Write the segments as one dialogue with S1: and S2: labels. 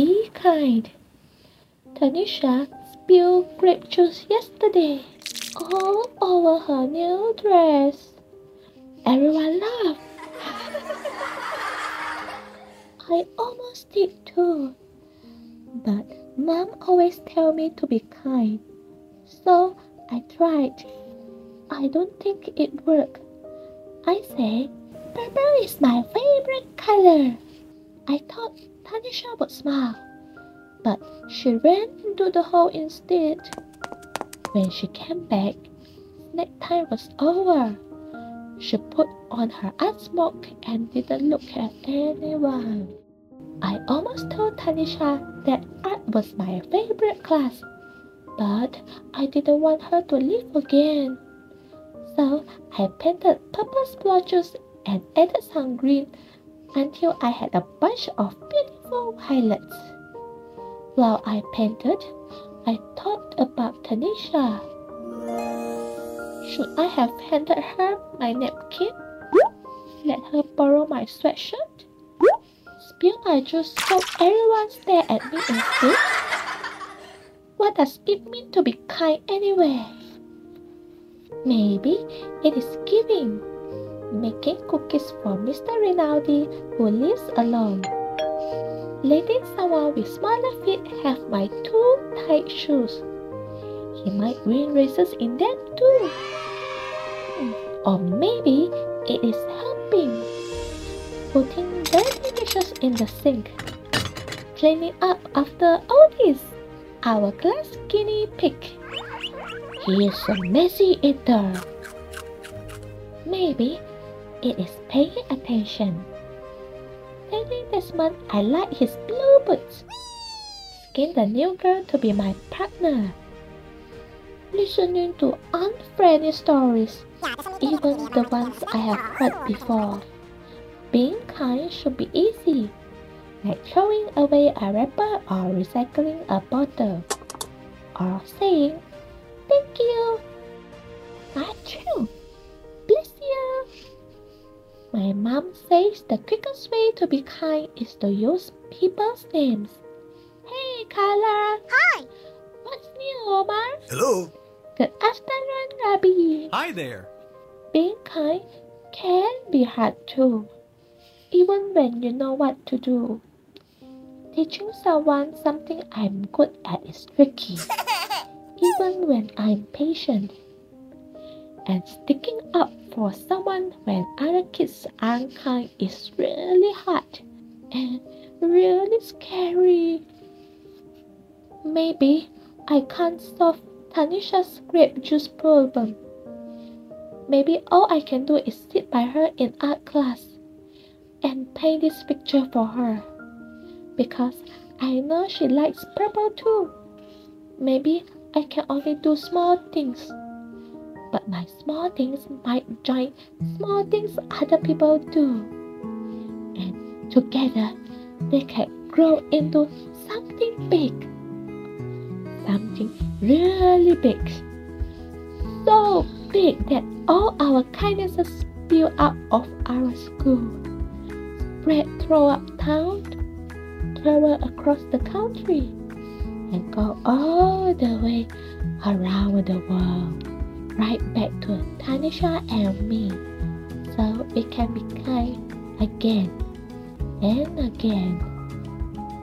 S1: be kind. Tanisha spilled grape juice yesterday all over her new dress. Everyone laughed. I almost did too. But mom always tell me to be kind. So I tried. I don't think it worked. I say, purple is my favorite color. I thought Tanisha would smile, but she ran into the hole instead. When she came back, snack time was over. She put on her art smock and didn't look at anyone. I almost told Tanisha that art was my favorite class, but I didn't want her to leave again. So I painted purple splotches and added some green until I had a bunch of beautiful highlights. While I painted, I thought about Tanisha. Should I have handed her my napkin? Let her borrow my sweatshirt? Spill my juice so everyone stare at me instead? What does it mean to be kind anyway? Maybe it is giving making cookies for Mr. Rinaldi who lives alone. Letting someone with smaller feet have my two tight shoes. He might win races in them too. Or maybe it is helping. Putting dirty dishes in the sink. Cleaning up after all this. our class guinea pig. He is a messy eater. Maybe it is paying attention. Telling Desmond I like his blue boots. Skin the new girl to be my partner. Listening to unfriendly stories, even the ones I have heard before. Being kind should be easy, like throwing away a wrapper or recycling a bottle, or saying, Thank you. Achoo! Bless you. My mom says the quickest way to be kind is to use people's names. Hey, Carla.
S2: Hi.
S1: What's new, Omar?
S3: Hello.
S1: Good afternoon, Rabbi.
S3: Hi there.
S1: Being kind can be hard too, even when you know what to do. Teaching someone something I'm good at is tricky, even when I'm patient. And sticking up for someone when other kids aren't kind is really hard and really scary. Maybe I can't solve Tanisha's grape juice problem. Maybe all I can do is sit by her in art class and paint this picture for her because I know she likes purple too. Maybe I can only do small things but my small things might join small things other people do. And together they can grow into something big. Something really big. So big that all our kindnesses spill out of our school. Spread throughout town, travel across the country, and go all the way around the world right back to Tanisha and me so we can be kind again and again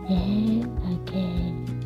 S1: and again.